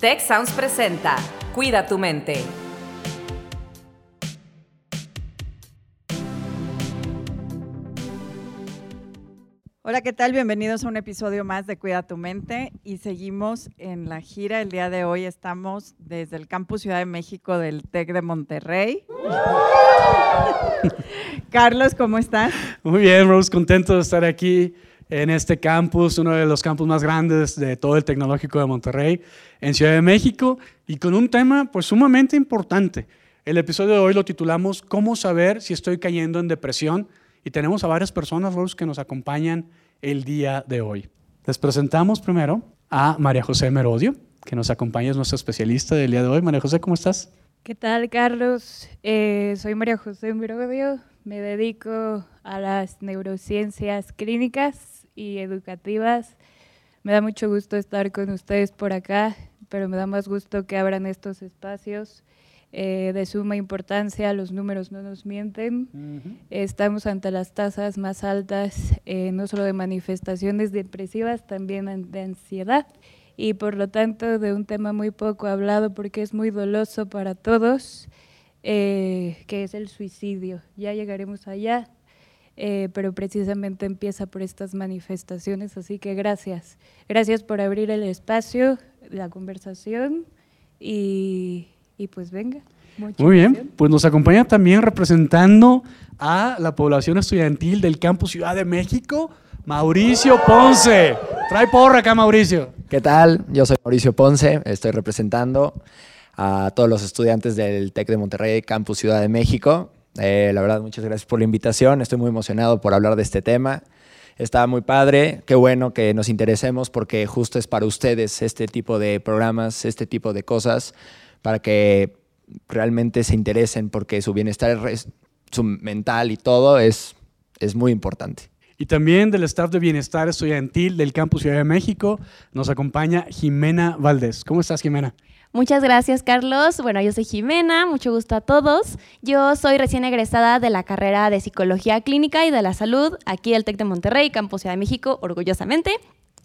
Tech Sounds presenta Cuida tu mente. Hola, ¿qué tal? Bienvenidos a un episodio más de Cuida tu mente y seguimos en la gira. El día de hoy estamos desde el Campus Ciudad de México del TEC de Monterrey. Carlos, ¿cómo estás? Muy bien, Rose, contento de estar aquí en este campus, uno de los campus más grandes de todo el tecnológico de Monterrey, en Ciudad de México, y con un tema pues sumamente importante. El episodio de hoy lo titulamos ¿Cómo saber si estoy cayendo en depresión? Y tenemos a varias personas, Rose, que nos acompañan el día de hoy. Les presentamos primero a María José Merodio, que nos acompaña, es nuestra especialista del día de hoy. María José, ¿cómo estás? ¿Qué tal, Carlos? Eh, soy María José Merodio, me dedico a las neurociencias clínicas y educativas. Me da mucho gusto estar con ustedes por acá, pero me da más gusto que abran estos espacios eh, de suma importancia, los números no nos mienten. Estamos ante las tasas más altas, eh, no solo de manifestaciones depresivas, también de ansiedad y por lo tanto de un tema muy poco hablado porque es muy doloso para todos, eh, que es el suicidio. Ya llegaremos allá, pero precisamente empieza por estas manifestaciones, así que gracias. Gracias por abrir el espacio, la conversación y y pues venga. Muy bien, pues nos acompaña también representando a la población estudiantil del Campus Ciudad de México, Mauricio Ponce. Trae porra acá, Mauricio. ¿Qué tal? Yo soy Mauricio Ponce, estoy representando a todos los estudiantes del TEC de Monterrey, Campus Ciudad de México. Eh, la verdad, muchas gracias por la invitación. Estoy muy emocionado por hablar de este tema. Está muy padre, qué bueno que nos interesemos porque justo es para ustedes este tipo de programas, este tipo de cosas para que realmente se interesen porque su bienestar su mental y todo es, es muy importante. Y también del staff de bienestar estudiantil del Campus Ciudad de México nos acompaña Jimena Valdés. ¿Cómo estás, Jimena? Muchas gracias, Carlos. Bueno, yo soy Jimena, mucho gusto a todos. Yo soy recién egresada de la carrera de Psicología Clínica y de la Salud aquí del TEC de Monterrey, Campus Ciudad de México, orgullosamente.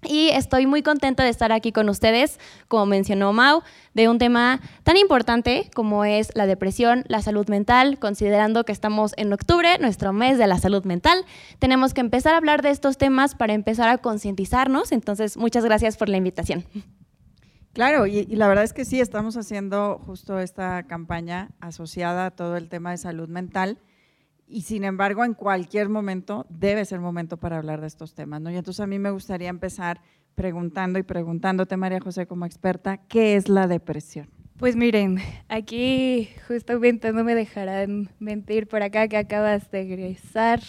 Y estoy muy contenta de estar aquí con ustedes, como mencionó Mau, de un tema tan importante como es la depresión, la salud mental, considerando que estamos en octubre, nuestro mes de la salud mental. Tenemos que empezar a hablar de estos temas para empezar a concientizarnos. Entonces, muchas gracias por la invitación. Claro, y, y, la verdad es que sí, estamos haciendo justo esta campaña asociada a todo el tema de salud mental y sin embargo en cualquier momento debe ser momento para hablar de estos temas. Y entonces a mí me gustaría empezar preguntando y preguntándote, María José, como experta, ¿qué es la depresión? Pues miren, aquí justamente no me dejarán mentir por acá que acabas de egresar.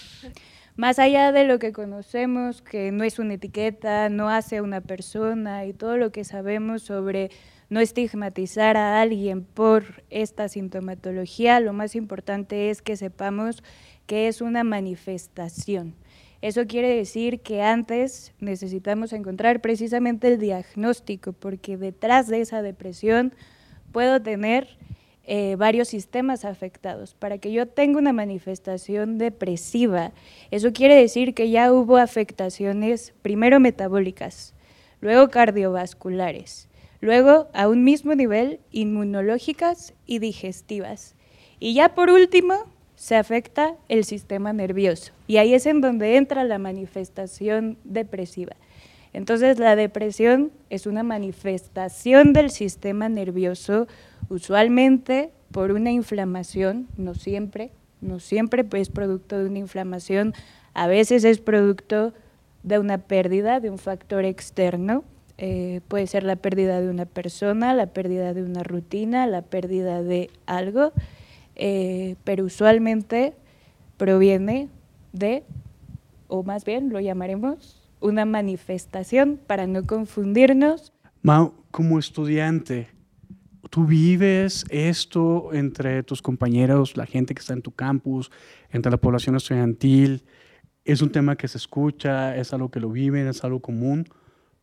Más allá de lo que conocemos, que no es una etiqueta, no hace una persona y todo lo que sabemos sobre no estigmatizar a alguien por esta sintomatología, lo más importante es que sepamos que es una manifestación. Eso quiere decir que antes necesitamos encontrar precisamente el diagnóstico, porque detrás de esa depresión puedo tener eh, varios sistemas afectados. Para que yo tenga una manifestación depresiva, eso quiere decir que ya hubo afectaciones primero metabólicas, luego cardiovasculares, Luego, a un mismo nivel, inmunológicas y digestivas. Y ya por último, se afecta el sistema nervioso. Y ahí es en donde entra la manifestación depresiva. Entonces, la depresión es una manifestación del sistema nervioso, usualmente por una inflamación, no siempre, no siempre es producto de una inflamación, a veces es producto de una pérdida de un factor externo, eh, puede ser la pérdida de una persona, la pérdida de una rutina, la pérdida de algo, eh, pero usualmente proviene de, o más bien lo llamaremos, una manifestación para no confundirnos. Mau, como estudiante, ¿tú vives esto entre tus compañeros, la gente que está en tu campus, entre la población estudiantil? ¿Es un tema que se escucha? ¿Es algo que lo viven? ¿Es algo común?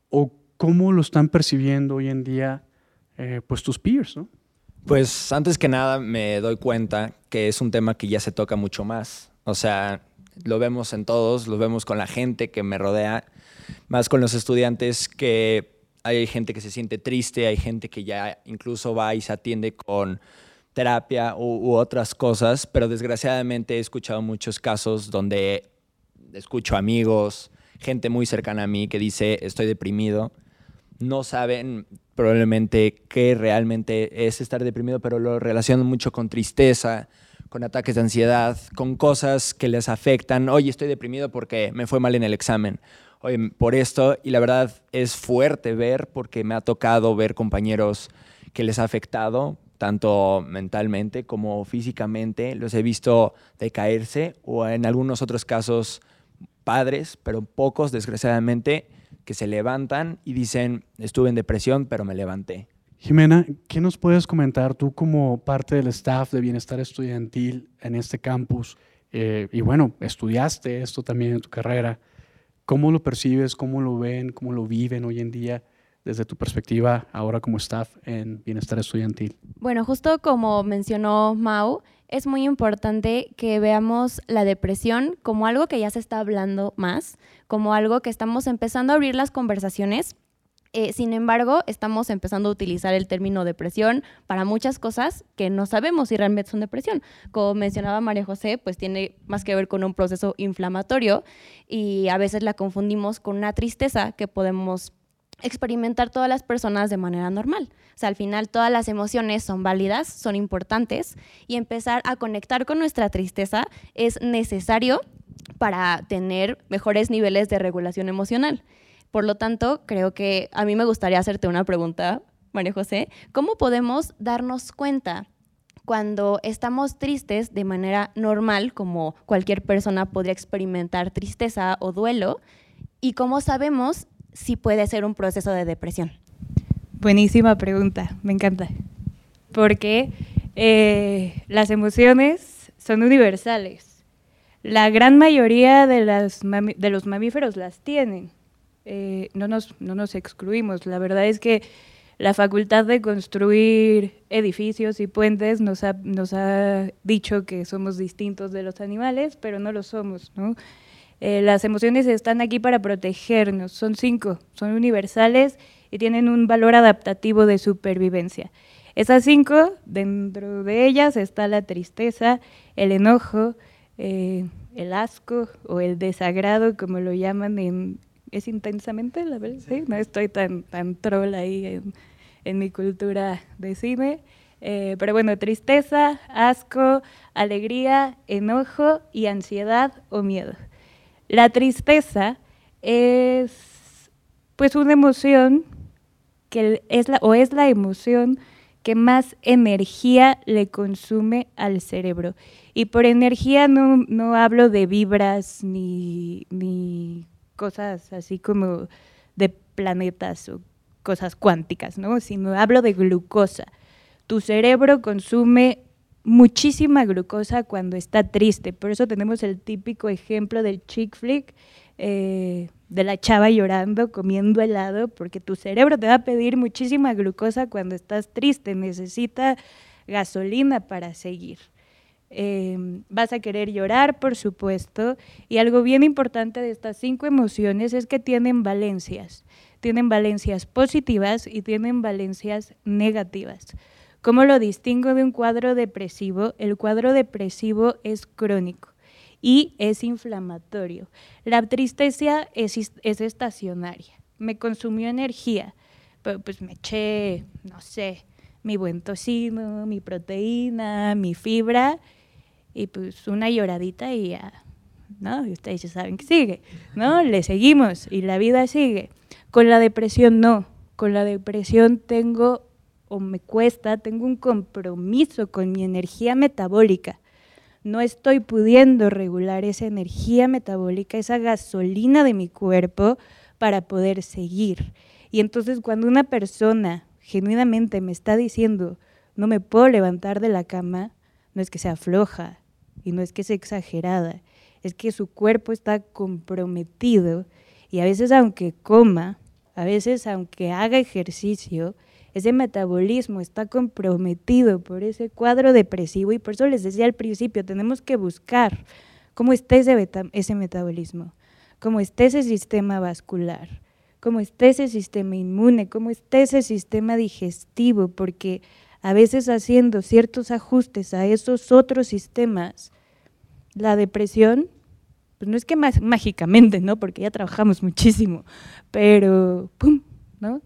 ¿O ¿Cómo lo están percibiendo hoy en día eh, pues tus peers? ¿no? Pues antes que nada me doy cuenta que es un tema que ya se toca mucho más. O sea, lo vemos en todos, lo vemos con la gente que me rodea, más con los estudiantes que hay gente que se siente triste, hay gente que ya incluso va y se atiende con terapia u, otras cosas, pero desgraciadamente he escuchado muchos casos donde escucho amigos, gente muy cercana a mí que dice estoy deprimido, no saben probablemente qué realmente es estar deprimido, pero lo relacionan mucho con tristeza, con ataques de ansiedad, con cosas que les afectan. Oye, estoy deprimido porque me fue mal en el examen. Oye, por esto, y la verdad es fuerte ver porque me ha tocado ver compañeros que les ha afectado tanto mentalmente como físicamente. Los he visto decaerse o en algunos otros casos padres, pero pocos desgraciadamente, que se levantan y dicen, estuve en depresión, pero me levanté. Jimena, ¿qué nos puedes comentar tú como parte del staff de bienestar estudiantil en este campus? Eh, y bueno, estudiaste esto también en tu carrera. ¿Cómo lo percibes? ¿Cómo lo ven? ¿Cómo lo viven hoy en día? desde tu perspectiva ahora como staff en bienestar estudiantil? Bueno, justo como mencionó Mau, es muy importante que veamos la depresión como algo que ya se está hablando más, como algo que estamos empezando a abrir las conversaciones. Eh, sin embargo, estamos empezando a utilizar el término depresión para muchas cosas que no sabemos si realmente son depresión. Como mencionaba María José, pues tiene más que ver con un proceso inflamatorio y a veces la confundimos con una tristeza que podemos experimentar todas las personas de manera normal. O sea, al final todas las emociones son válidas, son importantes y empezar a conectar con nuestra tristeza es necesario para tener mejores niveles de regulación emocional. Por lo tanto, creo que a mí me gustaría hacerte una pregunta, María José. ¿Cómo podemos darnos cuenta cuando estamos tristes de manera normal, como cualquier persona podría experimentar tristeza o duelo? ¿Y cómo sabemos si puede ser un proceso de depresión? Buenísima pregunta, me encanta. Porque eh, las emociones son universales. La gran mayoría de, los mamíferos las tienen. Eh, no, nos, no nos excluimos. La verdad es que la facultad de construir edificios y puentes nos ha, nos ha dicho que somos distintos de los animales, pero no lo somos, ¿no? Eh, las emociones están aquí para protegernos, son cinco, son universales y tienen un valor adaptativo de supervivencia. Esas cinco, dentro de ellas está la tristeza, el enojo, eh, el asco o el desagrado, como lo llaman en... ¿Es intensamente? La verdad, ¿Sí? No estoy tan, tan troll ahí en, mi cultura de cine. Eh, pero bueno, tristeza, asco, alegría, enojo y ansiedad o miedo. La tristeza es pues una emoción que es la, o es la emoción que más energía le consume al cerebro. Y por energía no, hablo de vibras ni, ni, cosas así como de planetas o cosas cuánticas, ¿no? Sino hablo de glucosa. Tu cerebro consume muchísima glucosa cuando está triste. Por eso tenemos el típico ejemplo del chick flick, eh, de la chava llorando, comiendo helado, porque tu cerebro te va a pedir muchísima glucosa cuando estás triste, necesita gasolina para seguir. Em, vas a querer llorar, por supuesto, y algo bien importante de estas cinco emociones es que tienen valencias. Tienen valencias positivas y tienen valencias negativas. ¿Cómo lo distingo de un cuadro depresivo? El cuadro depresivo es crónico y es inflamatorio. La tristeza es, estacionaria. Me consumió energía, pero pues me eché, no sé, mi buen tocino, mi proteína, mi fibra y pues una lloradita y ya, ¿no? Ustedes ya saben que sigue, ¿no? Le seguimos y la vida sigue. Con la depresión no. Con la depresión tengo o me cuesta, tengo un compromiso con mi energía metabólica. No estoy pudiendo regular esa energía metabólica, esa gasolina de mi cuerpo para poder seguir. Y entonces cuando una persona genuinamente me está diciendo, no me puedo levantar de la cama, no es que sea floja y no es que sea exagerada, es que su cuerpo está comprometido y a veces aunque coma, a veces aunque haga ejercicio, ese metabolismo está comprometido por ese cuadro depresivo y por eso les decía al principio, tenemos que buscar cómo está ese, metabolismo, cómo está ese sistema vascular, cómo está ese sistema inmune, cómo está ese sistema digestivo, porque a veces haciendo ciertos ajustes a esos otros sistemas, la depresión, pues no es que más mágicamente, ¿no? Porque ya trabajamos muchísimo, pero ¡pum! ¿no?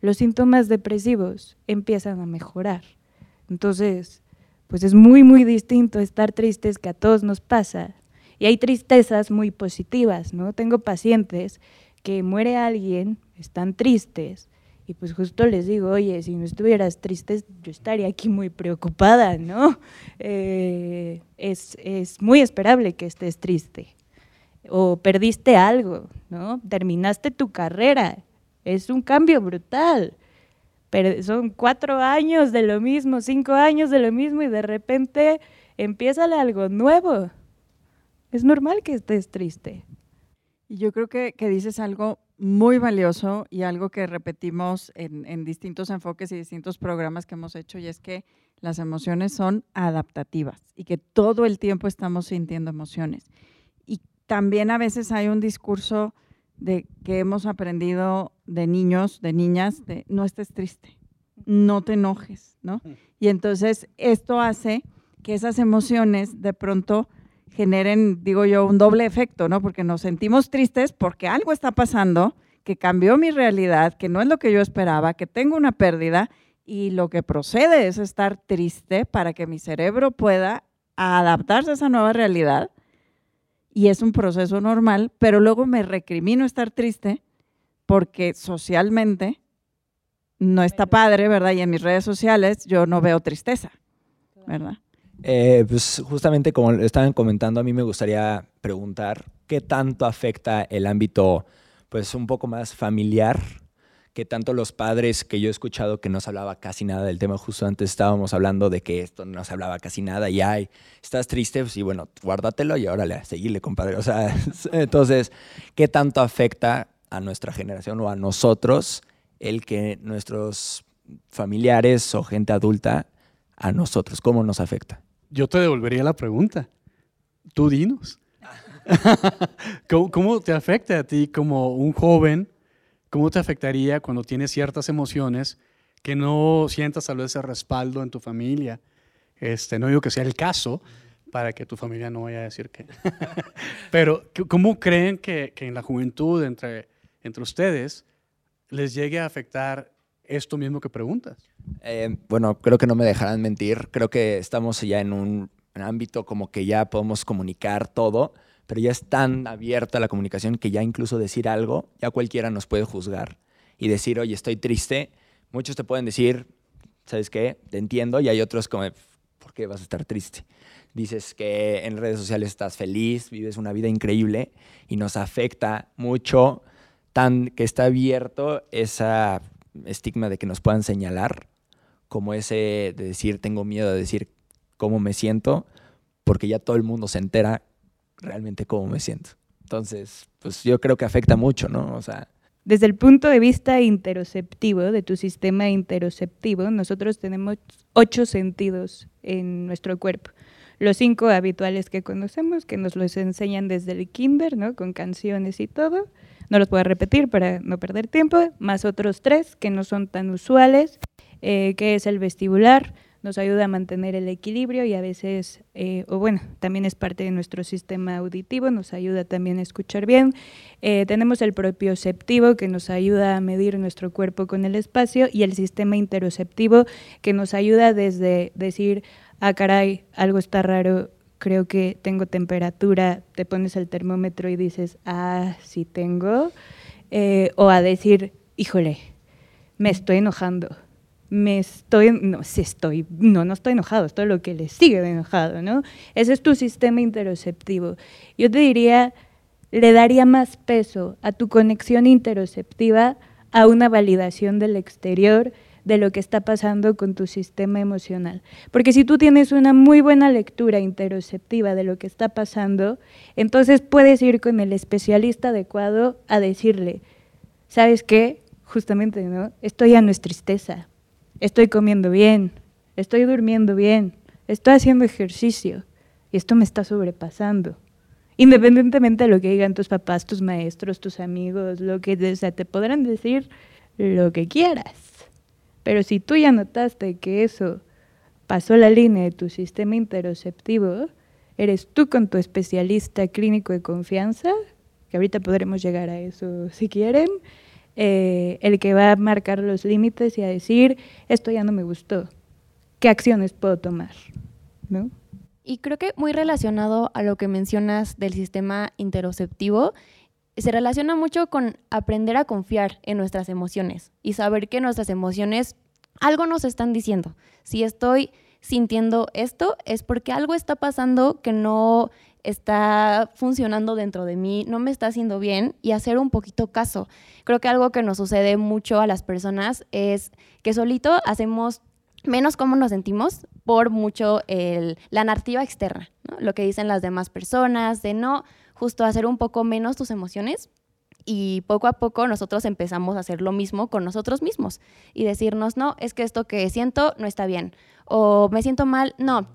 Los síntomas depresivos empiezan a mejorar. Entonces, pues es muy, muy distinto estar tristes que a todos nos pasa. Y hay tristezas muy positivas, ¿no? Tengo pacientes que muere alguien, están tristes, y pues justo les digo, oye, si no estuvieras triste, yo estaría aquí muy preocupada, ¿no? Eh, es, es, muy esperable que estés triste. O perdiste algo, ¿no? Terminaste tu carrera. Es un cambio brutal. Pero son cuatro años de lo mismo, cinco años de lo mismo y de repente empieza algo nuevo. Es normal que estés triste. Y yo creo que, que dices algo muy valioso y algo que repetimos en, distintos enfoques y distintos programas que hemos hecho y es que las emociones son adaptativas y que todo el tiempo estamos sintiendo emociones. Y también a veces hay un discurso de que hemos aprendido de niños, de niñas, de no estés triste, no te enojes, ¿no? Y entonces esto hace que esas emociones de pronto generen, digo yo, un doble efecto, ¿no? Porque nos sentimos tristes porque algo está pasando que cambió mi realidad, que no es lo que yo esperaba, que tengo una pérdida y lo que procede es estar triste para que mi cerebro pueda adaptarse a esa nueva realidad y es un proceso normal, pero luego me recrimino estar triste porque socialmente no está padre, ¿verdad? Y en mis redes sociales yo no veo tristeza, ¿verdad? Eh, pues justamente como estaban comentando, a mí me gustaría preguntar qué tanto afecta el ámbito, pues un poco más familiar, que tanto los padres que yo he escuchado que no se hablaba casi nada del tema, justo antes estábamos hablando de que esto no se hablaba casi nada y ay, estás triste, pues y bueno, guárdatelo y órale, seguirle, compadre. O sea, entonces, ¿qué tanto afecta a nuestra generación o a nosotros el que nuestros familiares o gente adulta a nosotros, cómo nos afecta? yo te devolvería la pregunta. Tú dinos. ¿Cómo, te afecta a ti como un joven? ¿Cómo te afectaría cuando tienes ciertas emociones que no sientas tal vez ese respaldo en tu familia? Este, no digo que sea el caso para que tu familia no vaya a decir que... Pero ¿cómo creen que, en la juventud, entre, entre ustedes, les llegue a afectar esto mismo que preguntas? Eh, bueno, creo que no me dejarán mentir. Creo que estamos ya en un ámbito como que ya podemos comunicar todo, pero ya es tan abierta la comunicación que ya incluso decir algo, ya cualquiera nos puede juzgar y decir, oye, estoy triste. Muchos te pueden decir, ¿sabes qué? Te entiendo. Y hay otros como, ¿por qué vas a estar triste? Dices que en redes sociales estás feliz, vives una vida increíble y nos afecta mucho tan que está abierto esa estigma de que nos puedan señalar, como ese de decir tengo miedo de decir cómo me siento, porque ya todo el mundo se entera realmente cómo me siento. Entonces, pues yo creo que afecta mucho, ¿no? O sea, desde el punto de vista interoceptivo, de tu sistema interoceptivo, nosotros tenemos ocho sentidos en nuestro cuerpo. Los cinco habituales que conocemos, que nos los enseñan desde el kinder, ¿no? Con canciones y todo. No los voy a repetir para no perder tiempo, más otros tres que no son tan usuales, eh, que es el vestibular, nos ayuda a mantener el equilibrio y a veces, eh, o bueno, también es parte de nuestro sistema auditivo, nos ayuda también a escuchar bien. Eh, tenemos el propioceptivo que nos ayuda a medir nuestro cuerpo con el espacio y el sistema interoceptivo que nos ayuda desde decir, ah, caray, algo está raro creo que tengo temperatura, te pones el termómetro y dices, ah, sí tengo, eh, o a decir, híjole, me estoy enojando, me estoy, no, sí estoy, no, no estoy enojado, esto es lo que le sigue de enojado, ¿no? Ese es tu sistema interoceptivo. Yo te diría, le daría más peso a tu conexión interoceptiva a una validación del exterior, de lo que está pasando con tu sistema emocional. Porque si tú tienes una muy buena lectura interoceptiva de lo que está pasando, entonces puedes ir con el especialista adecuado a decirle, ¿sabes qué? Justamente, ¿no? Esto ya no es tristeza. Estoy comiendo bien, estoy durmiendo bien, estoy haciendo ejercicio y esto me está sobrepasando. Independientemente de lo que digan tus papás, tus maestros, tus amigos, lo que te podrán decir lo que quieras. Pero si tú ya notaste que eso pasó la línea de tu sistema interoceptivo, eres tú con tu especialista clínico de confianza, que ahorita podremos llegar a eso si quieren, eh, el que va a marcar los límites y a decir, esto ya no me gustó, ¿qué acciones puedo tomar? ¿No? Y creo que muy relacionado a lo que mencionas del sistema interoceptivo, se relaciona mucho con aprender a confiar en nuestras emociones y saber que nuestras emociones algo nos están diciendo. Si estoy sintiendo esto es porque algo está pasando que no está funcionando dentro de mí, no me está haciendo bien y hacer un poquito caso. Creo que algo que nos sucede mucho a las personas es que solito hacemos menos cómo nos sentimos por mucho la narrativa externa, lo que dicen las demás personas, de no justo hacer un poco menos tus emociones y poco a poco nosotros empezamos a hacer lo mismo con nosotros mismos y decirnos, no, es que esto que siento no está bien o me siento mal, no,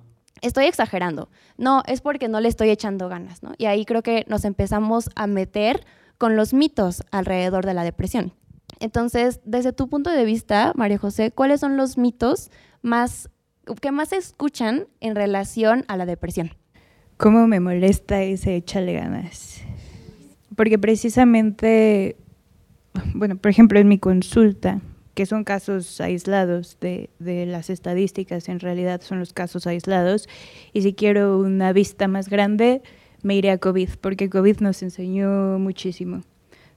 estoy exagerando, no, es porque no le estoy echando ganas, ¿no? Y ahí creo que nos empezamos a meter con los mitos alrededor de la depresión. Entonces, desde tu punto de vista, María José, ¿cuáles son los mitos más que más se escuchan en relación a la depresión? ¿Cómo me molesta ese échale ganas? Porque precisamente, bueno, por ejemplo, en mi consulta, que son casos aislados de, de, las estadísticas, en realidad son los casos aislados. Y si quiero una vista más grande, me iré a COVID, porque COVID nos enseñó muchísimo.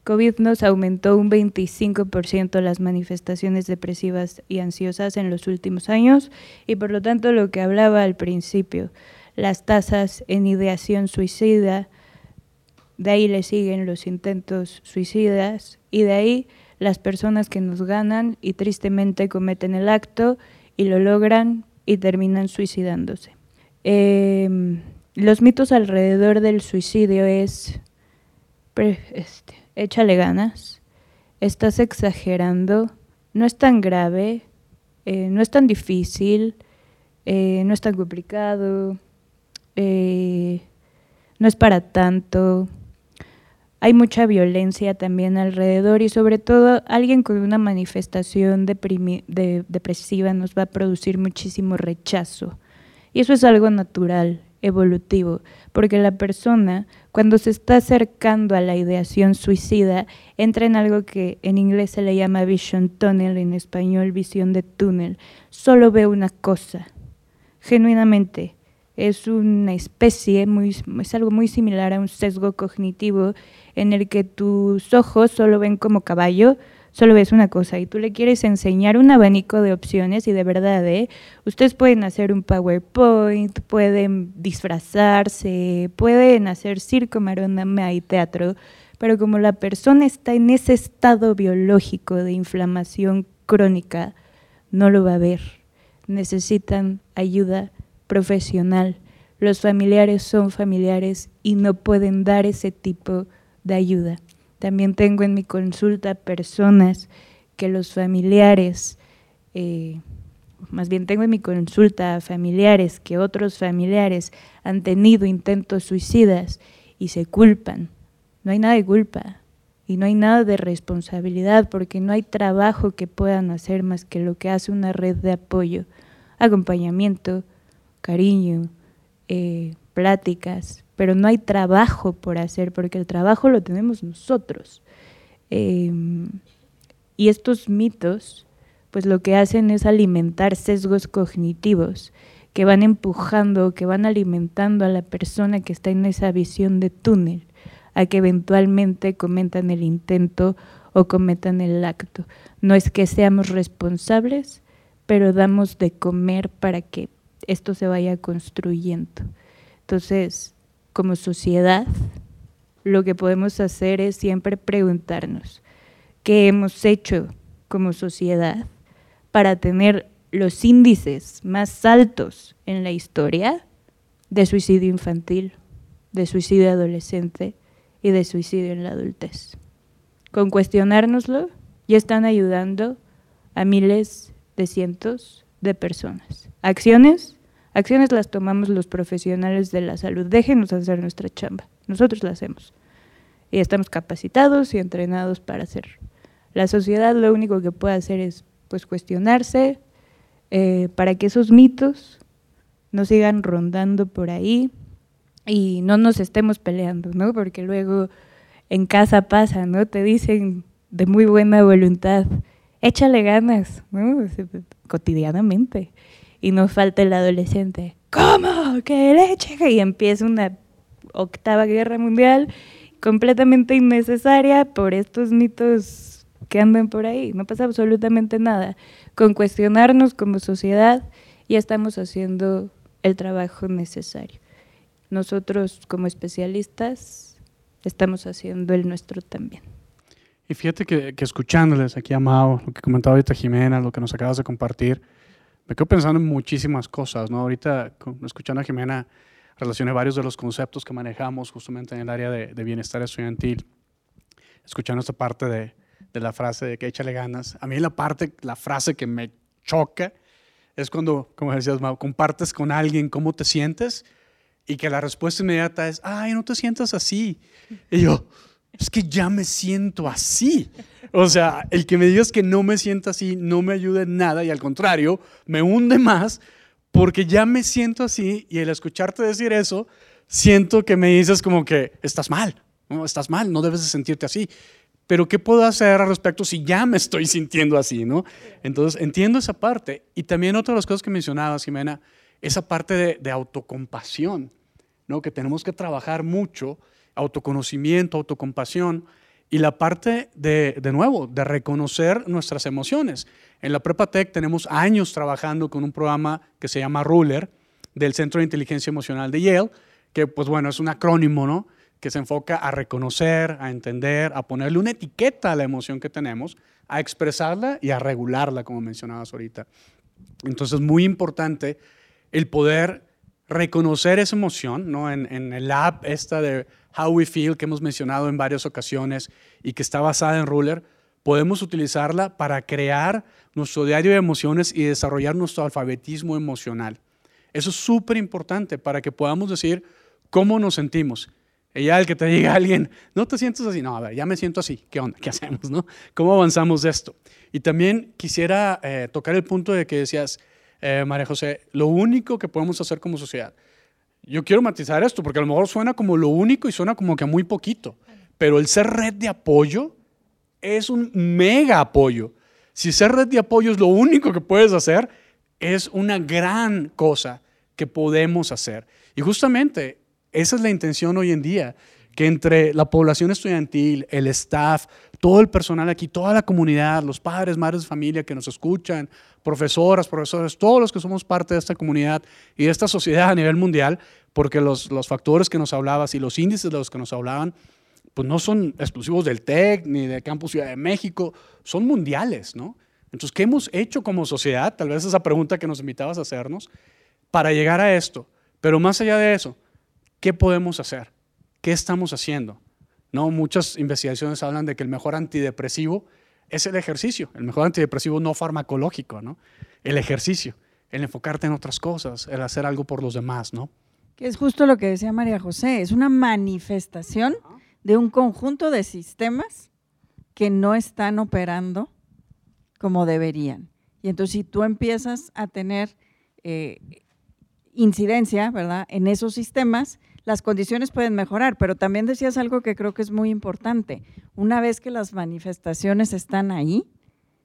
COVID nos aumentó un 25% las manifestaciones depresivas y ansiosas en los últimos años y por lo tanto lo que hablaba al principio, las tasas en ideación suicida, de ahí le siguen los intentos suicidas y de ahí las personas que nos ganan y tristemente cometen el acto y lo logran y terminan suicidándose. Em, los mitos alrededor del suicidio es, este, échale ganas, estás exagerando, no es tan grave, eh, no es tan difícil, eh, no es tan complicado, eh, no es para tanto, hay mucha violencia también alrededor y sobre todo alguien con una manifestación depresiva nos va a producir muchísimo rechazo. Y eso es algo natural, evolutivo, porque la persona cuando se está acercando a la ideación suicida entra en algo que en inglés se le llama vision tunnel, en español visión de túnel. Solo ve una cosa, genuinamente es una especie, muy, es algo muy similar a un sesgo cognitivo en el que tus ojos solo ven como caballo, solo ves una cosa y tú le quieres enseñar un abanico de opciones y de verdad, ¿eh? ustedes pueden hacer un PowerPoint, pueden disfrazarse, pueden hacer circo, maroma y teatro, pero como la persona está en ese estado biológico de inflamación crónica, no lo va a ver. Necesitan ayuda profesional. Los familiares son familiares y no pueden dar ese tipo de ayuda. También tengo en mi consulta personas que los familiares, eh, más bien tengo en mi consulta familiares que otros familiares han tenido intentos suicidas y se culpan. No hay nada de culpa y no hay nada de responsabilidad porque no hay trabajo que puedan hacer más que lo que hace una red de apoyo, acompañamiento, cariño, eh, pláticas, pero no hay trabajo por hacer porque el trabajo lo tenemos nosotros. Em, y estos mitos, pues lo que hacen es alimentar sesgos cognitivos que van empujando, que van alimentando a la persona que está en esa visión de túnel, a que eventualmente cometan el intento o cometan el acto. No es que seamos responsables, pero damos de comer para que esto se vaya construyendo. Entonces, como sociedad, lo que podemos hacer es siempre preguntarnos qué hemos hecho como sociedad para tener los índices más altos en la historia de suicidio infantil, de suicidio adolescente y de suicidio en la adultez. Con cuestionárnoslo ya están ayudando a miles de cientos de personas. Acciones Acciones las tomamos los profesionales de la salud. Déjenos hacer nuestra chamba. nosotros lo hacemos. Y estamos capacitados y entrenados para hacerlo. La sociedad lo único que puede hacer es pues cuestionarse eh, para que esos mitos no sigan rondando por ahí y no nos estemos peleando, ¿no? Porque luego en casa pasa, ¿no? Te dicen de muy buena voluntad, échale ganas, ¿no? cotidianamente. Y nos falta el adolescente, ¿cómo? ¿Qué leche? Y empieza una octava guerra mundial completamente innecesaria por estos mitos que andan por ahí. No pasa absolutamente nada. Con cuestionarnos como sociedad ya estamos haciendo el trabajo necesario. Nosotros como especialistas estamos haciendo el nuestro también. Y fíjate que, escuchándoles aquí a Mao, lo que comentaba ahorita Jimena, lo que nos acabas de compartir, me quedo pensando en muchísimas cosas, ¿no? Ahorita, escuchando a Jimena, relacioné varios de los conceptos que manejamos justamente en el área de, bienestar estudiantil, escuchando esta parte de, de, la frase de que échale ganas. A mí la parte, la frase que me choca es cuando, como decías, Mau, compartes con alguien cómo te sientes y que la respuesta inmediata es, ay, no te sientas así. Y yo, es que ya me siento así. O sea, el que me digas que no me siento así no me ayuda en nada y al contrario, me hunde más porque ya me siento así y el escucharte decir eso, siento que me dices como que estás mal, no, estás mal, no debes de sentirte así. Pero ¿qué puedo hacer al respecto si ya me estoy sintiendo así, no? Entonces, entiendo esa parte. Y también otra de las cosas que mencionabas, Jimena, esa parte de, de autocompasión, ¿no? Que tenemos que trabajar mucho, autoconocimiento, autocompasión, y la parte de, de nuevo, de reconocer nuestras emociones. En la Prepa Tech tenemos años trabajando con un programa que se llama Ruler del Centro de Inteligencia Emocional de Yale, que pues bueno, es un acrónimo, ¿no? Que se enfoca a reconocer, a entender, a ponerle una etiqueta a la emoción que tenemos, a expresarla y a regularla, como mencionabas ahorita. Entonces, muy importante el poder reconocer esa emoción, ¿no? En, en el app esta de How We Feel que hemos mencionado en varias ocasiones y que está basada en Ruler, podemos utilizarla para crear nuestro diario de emociones y desarrollar nuestro alfabetismo emocional. Eso es súper importante para que podamos decir cómo nos sentimos. Y ya el que te diga alguien, no te sientes así, no, a ver, ya me siento así, ¿qué onda? ¿Qué hacemos? No? ¿Cómo avanzamos de esto? Y también quisiera eh, tocar el punto de que decías, eh, María José, lo único que podemos hacer como sociedad. Yo quiero matizar esto porque a lo mejor suena como lo único y suena como que muy poquito, pero el ser red de apoyo es un mega apoyo. Si ser red de apoyo es lo único que puedes hacer, es una gran cosa que podemos hacer. Y justamente esa es la intención hoy en día, que entre la población estudiantil, el staff, todo el personal aquí, toda la comunidad, los padres, madres de familia que nos escuchan, profesoras, profesores, todos los que somos parte de esta comunidad y de esta sociedad a nivel mundial, porque los, los factores que nos hablabas y los índices de los que nos hablaban, pues no son exclusivos del TEC ni de Campus Ciudad de México, son mundiales, ¿no? Entonces, ¿qué hemos hecho como sociedad? Tal vez esa pregunta que nos invitabas a hacernos, para llegar a esto. Pero más allá de eso, ¿qué podemos hacer? ¿Qué estamos haciendo? ¿No? Muchas investigaciones hablan de que el mejor antidepresivo es el ejercicio, el mejor antidepresivo no farmacológico, ¿no? El ejercicio, el enfocarte en otras cosas, el hacer algo por los demás, ¿no? Que es justo lo que decía María José, es una manifestación de un conjunto de sistemas que no están operando como deberían. Y entonces si tú empiezas a tener eh, incidencia, ¿verdad?, en esos sistemas, las condiciones pueden mejorar, pero también decías algo que creo que es muy importante. Una vez que las manifestaciones están ahí,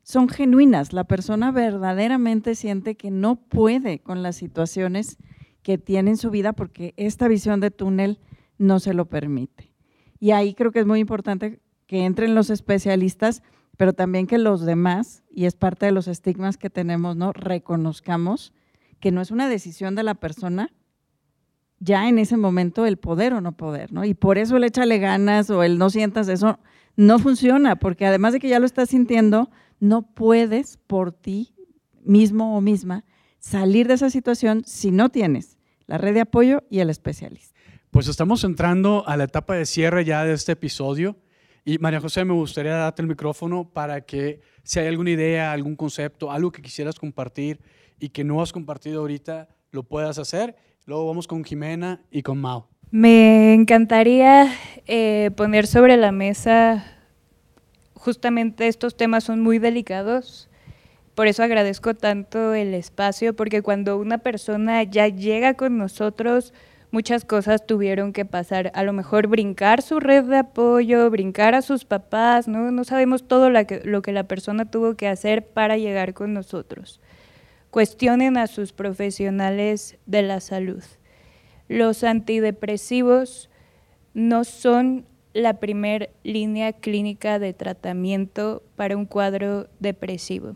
son genuinas. La persona verdaderamente siente que no puede con las situaciones que tiene en su vida porque esta visión de túnel no se lo permite. Y ahí creo que es muy importante que entren los especialistas, pero también que los demás, y es parte de los estigmas que tenemos, ¿no? Reconozcamos que no es una decisión de la persona, ya en ese momento el poder o no poder, ¿no? Y por eso el échale ganas o el no sientas eso no funciona, porque además de que ya lo estás sintiendo, no puedes por ti mismo o misma salir de esa situación si no tienes la red de apoyo y el especialista. Pues estamos entrando a la etapa de cierre ya de este episodio. Y María José, me gustaría darte el micrófono para que si hay alguna idea, algún concepto, algo que quisieras compartir y que no has compartido ahorita, lo puedas hacer Luego vamos con Jimena y con Mao. Me encantaría eh, poner sobre la mesa, justamente estos temas son muy delicados, por eso agradezco tanto el espacio, porque cuando una persona ya llega con nosotros, muchas cosas tuvieron que pasar. A lo mejor brincar su red de apoyo, brincar a sus papás, no, no sabemos todo lo que, lo que la persona tuvo que hacer para llegar con nosotros. Cuestionen a sus profesionales de la salud. Los antidepresivos no son la primer línea clínica de tratamiento para un cuadro depresivo.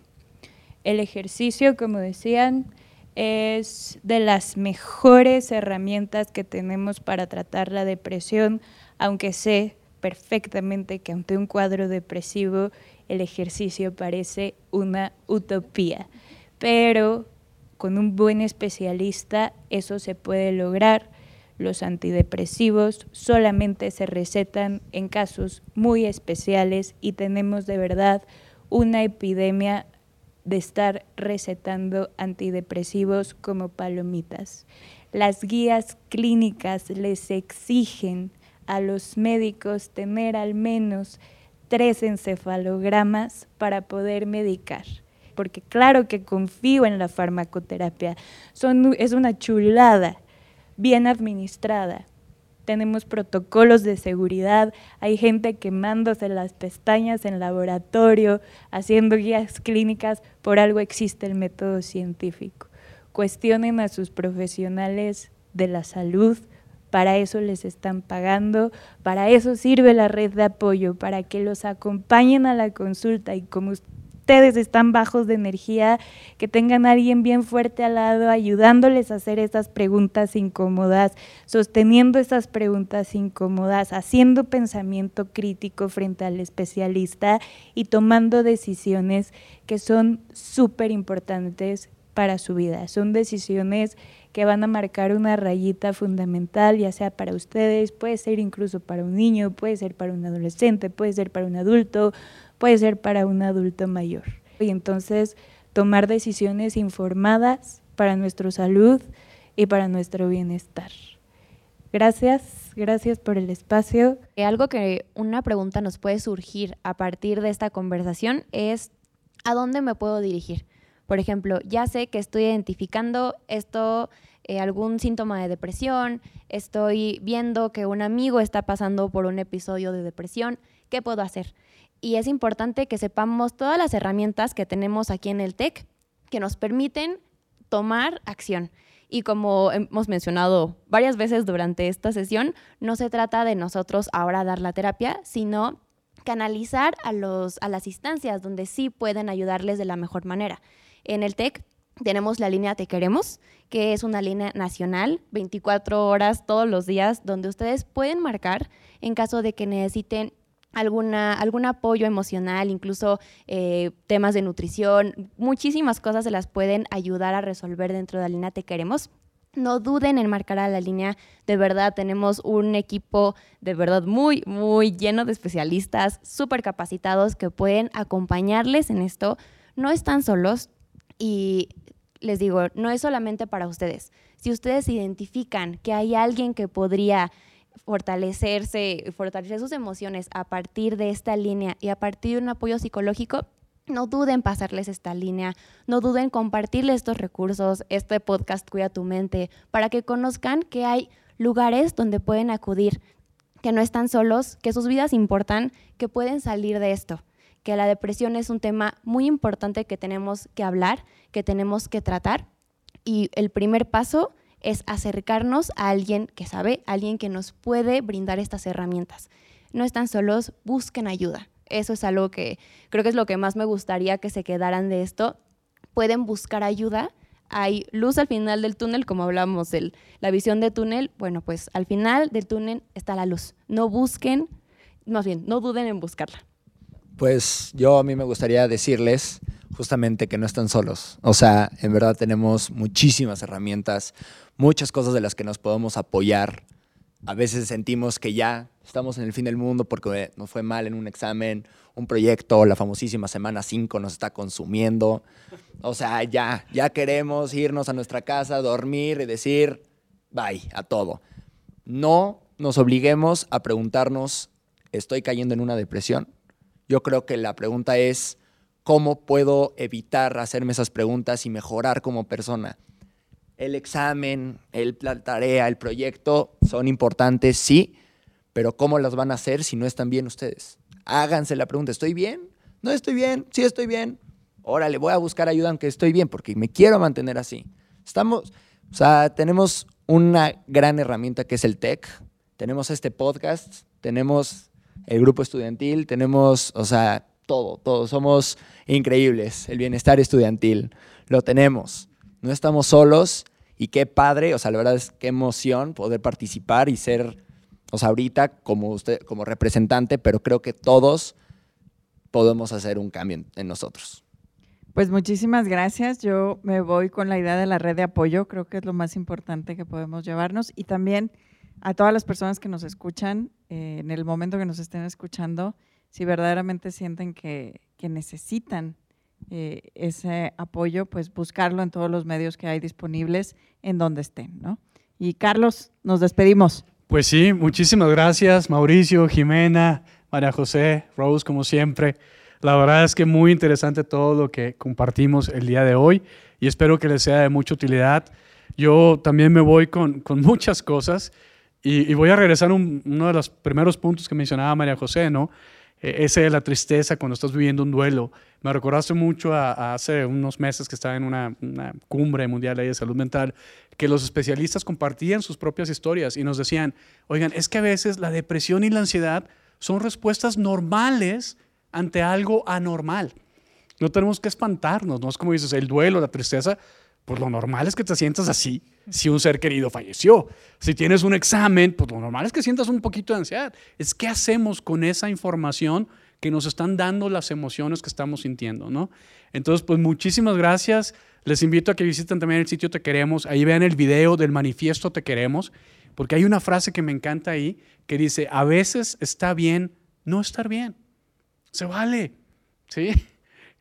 El ejercicio, como decían, es de las mejores herramientas que tenemos para tratar la depresión, aunque sé perfectamente que ante un cuadro depresivo el ejercicio parece una utopía. Pero con un buen especialista eso se puede lograr. Los antidepresivos solamente se recetan en casos muy especiales y tenemos de verdad una epidemia de estar recetando antidepresivos como palomitas. Las guías clínicas les exigen a los médicos tener al menos tres encefalogramas para poder medicar. Porque claro que confío en la farmacoterapia. Es una chulada, bien administrada, tenemos protocolos de seguridad, hay gente quemándose las pestañas en laboratorio, haciendo guías clínicas, por algo existe el método científico. Cuestionen a sus profesionales de la salud, para eso les están pagando, para eso sirve la red de apoyo, para que los acompañen a la consulta y como ustedes están bajos de energía, que tengan a alguien bien fuerte al lado, ayudándoles a hacer esas preguntas incómodas, sosteniendo esas preguntas incómodas, haciendo pensamiento crítico frente al especialista y tomando decisiones que son súper importantes para su vida. Son decisiones que van a marcar una rayita fundamental, ya sea para ustedes, puede ser incluso para un niño, puede ser para un adolescente, puede ser para un adulto, puede ser para un adulto mayor. Y entonces tomar decisiones informadas para nuestra salud y para nuestro bienestar. Gracias, gracias por el espacio. Eh, algo que una pregunta nos puede surgir a partir de esta conversación es ¿a dónde me puedo dirigir? Por ejemplo, ya sé que estoy identificando esto, eh, algún síntoma de depresión, estoy viendo que un amigo está pasando por un episodio de depresión, ¿qué puedo hacer? Y es importante que sepamos todas las herramientas que tenemos aquí en el TEC que nos permiten tomar acción. Y como hemos mencionado varias veces durante esta sesión, no se trata de nosotros ahora dar la terapia, sino canalizar a, los, a las instancias donde sí pueden ayudarles de la mejor manera. En el TEC tenemos la línea Te Queremos, que es una línea nacional, 24 horas todos los días, donde ustedes pueden marcar en caso de que necesiten alguna, algún apoyo emocional, incluso eh, temas de nutrición, muchísimas cosas se las pueden ayudar a resolver dentro de la línea Te Queremos. No duden en marcar a la línea, de verdad tenemos un equipo de verdad muy, muy lleno de especialistas, súper capacitados que pueden acompañarles en esto. No están solos y les digo, no es solamente para ustedes. Si ustedes identifican que hay alguien que podría fortalecerse, fortalecer sus emociones a partir de esta línea y a partir de un apoyo psicológico, no duden pasarles esta línea, no duden compartirles estos recursos, este podcast Cuida tu mente, para que conozcan que hay lugares donde pueden acudir, que no están solos, que sus vidas importan, que pueden salir de esto, que la depresión es un tema muy importante que tenemos que hablar, que tenemos que tratar. Y el primer paso es acercarnos a alguien que sabe, alguien que nos puede brindar estas herramientas. No están solos, busquen ayuda. Eso es algo que creo que es lo que más me gustaría que se quedaran de esto. Pueden buscar ayuda. Hay luz al final del túnel, como hablábamos de la visión de túnel. Bueno, pues al final del túnel está la luz. No busquen, más bien, no duden en buscarla. Pues yo a mí me gustaría decirles justamente que no están solos. O sea, en verdad tenemos muchísimas herramientas, muchas cosas de las que nos podemos apoyar. A veces sentimos que ya estamos en el fin del mundo porque nos fue mal en un examen, un proyecto, la famosísima semana 5 nos está consumiendo. O sea, ya, ya queremos irnos a nuestra casa, dormir y decir bye a todo. no nos obliguemos a preguntarnos, ¿estoy cayendo en una depresión? Yo creo que la pregunta es, ¿cómo puedo evitar hacerme esas preguntas y mejorar como persona? El examen, el, la tarea, el proyecto son importantes, sí, pero ¿cómo las van a hacer si no están bien ustedes? Háganse la pregunta, ¿estoy bien? No estoy bien, sí estoy bien. Órale, voy a buscar ayuda aunque estoy bien, porque me quiero mantener así. Estamos, o sea, tenemos una gran herramienta que es el TEC. Tenemos este podcast, tenemos el grupo estudiantil, tenemos, o sea, todo, todo. Somos increíbles. El bienestar estudiantil, lo tenemos. No estamos solos y qué padre, o sea, la verdad es qué emoción poder participar y ser, o sea, ahorita como usted, como representante, pero creo que todos podemos hacer un cambio en nosotros. Pues muchísimas gracias. Yo me voy con la idea de la red de apoyo. Creo que es lo más importante que podemos llevarnos. Y también a todas las personas que nos escuchan, eh, en el momento que nos estén escuchando, si verdaderamente sienten que, que necesitan eh, ese apoyo, pues buscarlo en todos los medios que hay disponibles en donde estén. ¿no? Y Carlos, nos despedimos. Pues sí, muchísimas gracias, Mauricio, Jimena, María José, Rose, como siempre. La verdad es que muy interesante todo lo que compartimos el día de hoy y espero que les sea de mucha utilidad. Yo también me voy con, con muchas cosas y, voy a regresar a un, uno de los primeros puntos que mencionaba María José, ¿no? E, ese de la tristeza cuando estás viviendo un duelo. Me recordaste mucho a, hace unos meses que estaba en una, una, cumbre mundial de salud mental, que los especialistas compartían sus propias historias y nos decían, oigan, es que a veces la depresión y la ansiedad son respuestas normales ante algo anormal. No tenemos que espantarnos, no es como dices, el duelo, la tristeza, pues lo normal es que te sientas así si un ser querido falleció. Si tienes un examen, pues lo normal es que sientas un poquito de ansiedad. Es qué hacemos con esa información que nos están dando las emociones que estamos sintiendo, ¿no? Entonces, pues muchísimas gracias. Les invito a que visiten también el sitio Te Queremos. Ahí vean el video del manifiesto Te Queremos, porque hay una frase que me encanta ahí que dice, a veces está bien no estar bien. Se vale. ¿Sí?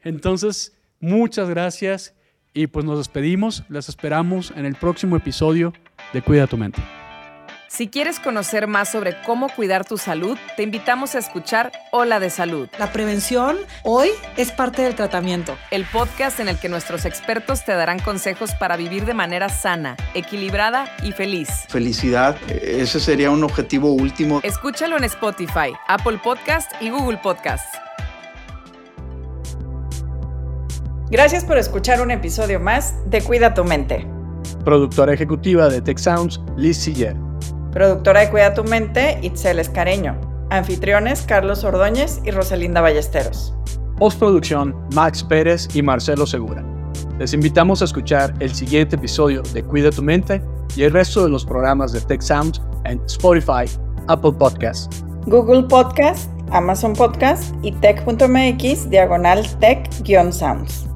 Entonces, muchas gracias y pues nos despedimos. Las esperamos en el próximo episodio de Cuida tu mente. Si quieres conocer más sobre cómo cuidar tu salud, te invitamos a escuchar Hola de Salud. La prevención hoy es parte del tratamiento. El podcast en el que nuestros expertos te darán consejos para vivir de manera sana, equilibrada y feliz. Felicidad, ese sería un objetivo último. Escúchalo en Spotify, Apple Podcast y Google Podcast. Gracias por escuchar un episodio más de Cuida tu mente. Productora ejecutiva de Tech Sounds, Liz Siller. Productora de Cuida tu Mente, Itzel Escareño. Anfitriones, Carlos Ordóñez y Rosalinda Ballesteros. Postproducción, Max Pérez y Marcelo Segura. Les invitamos a escuchar el siguiente episodio de Cuida tu Mente y el resto de los programas de Tech Sounds en Spotify, Apple Podcasts, Google Podcast, Amazon Podcast y tech.mx diagonal tech-sounds.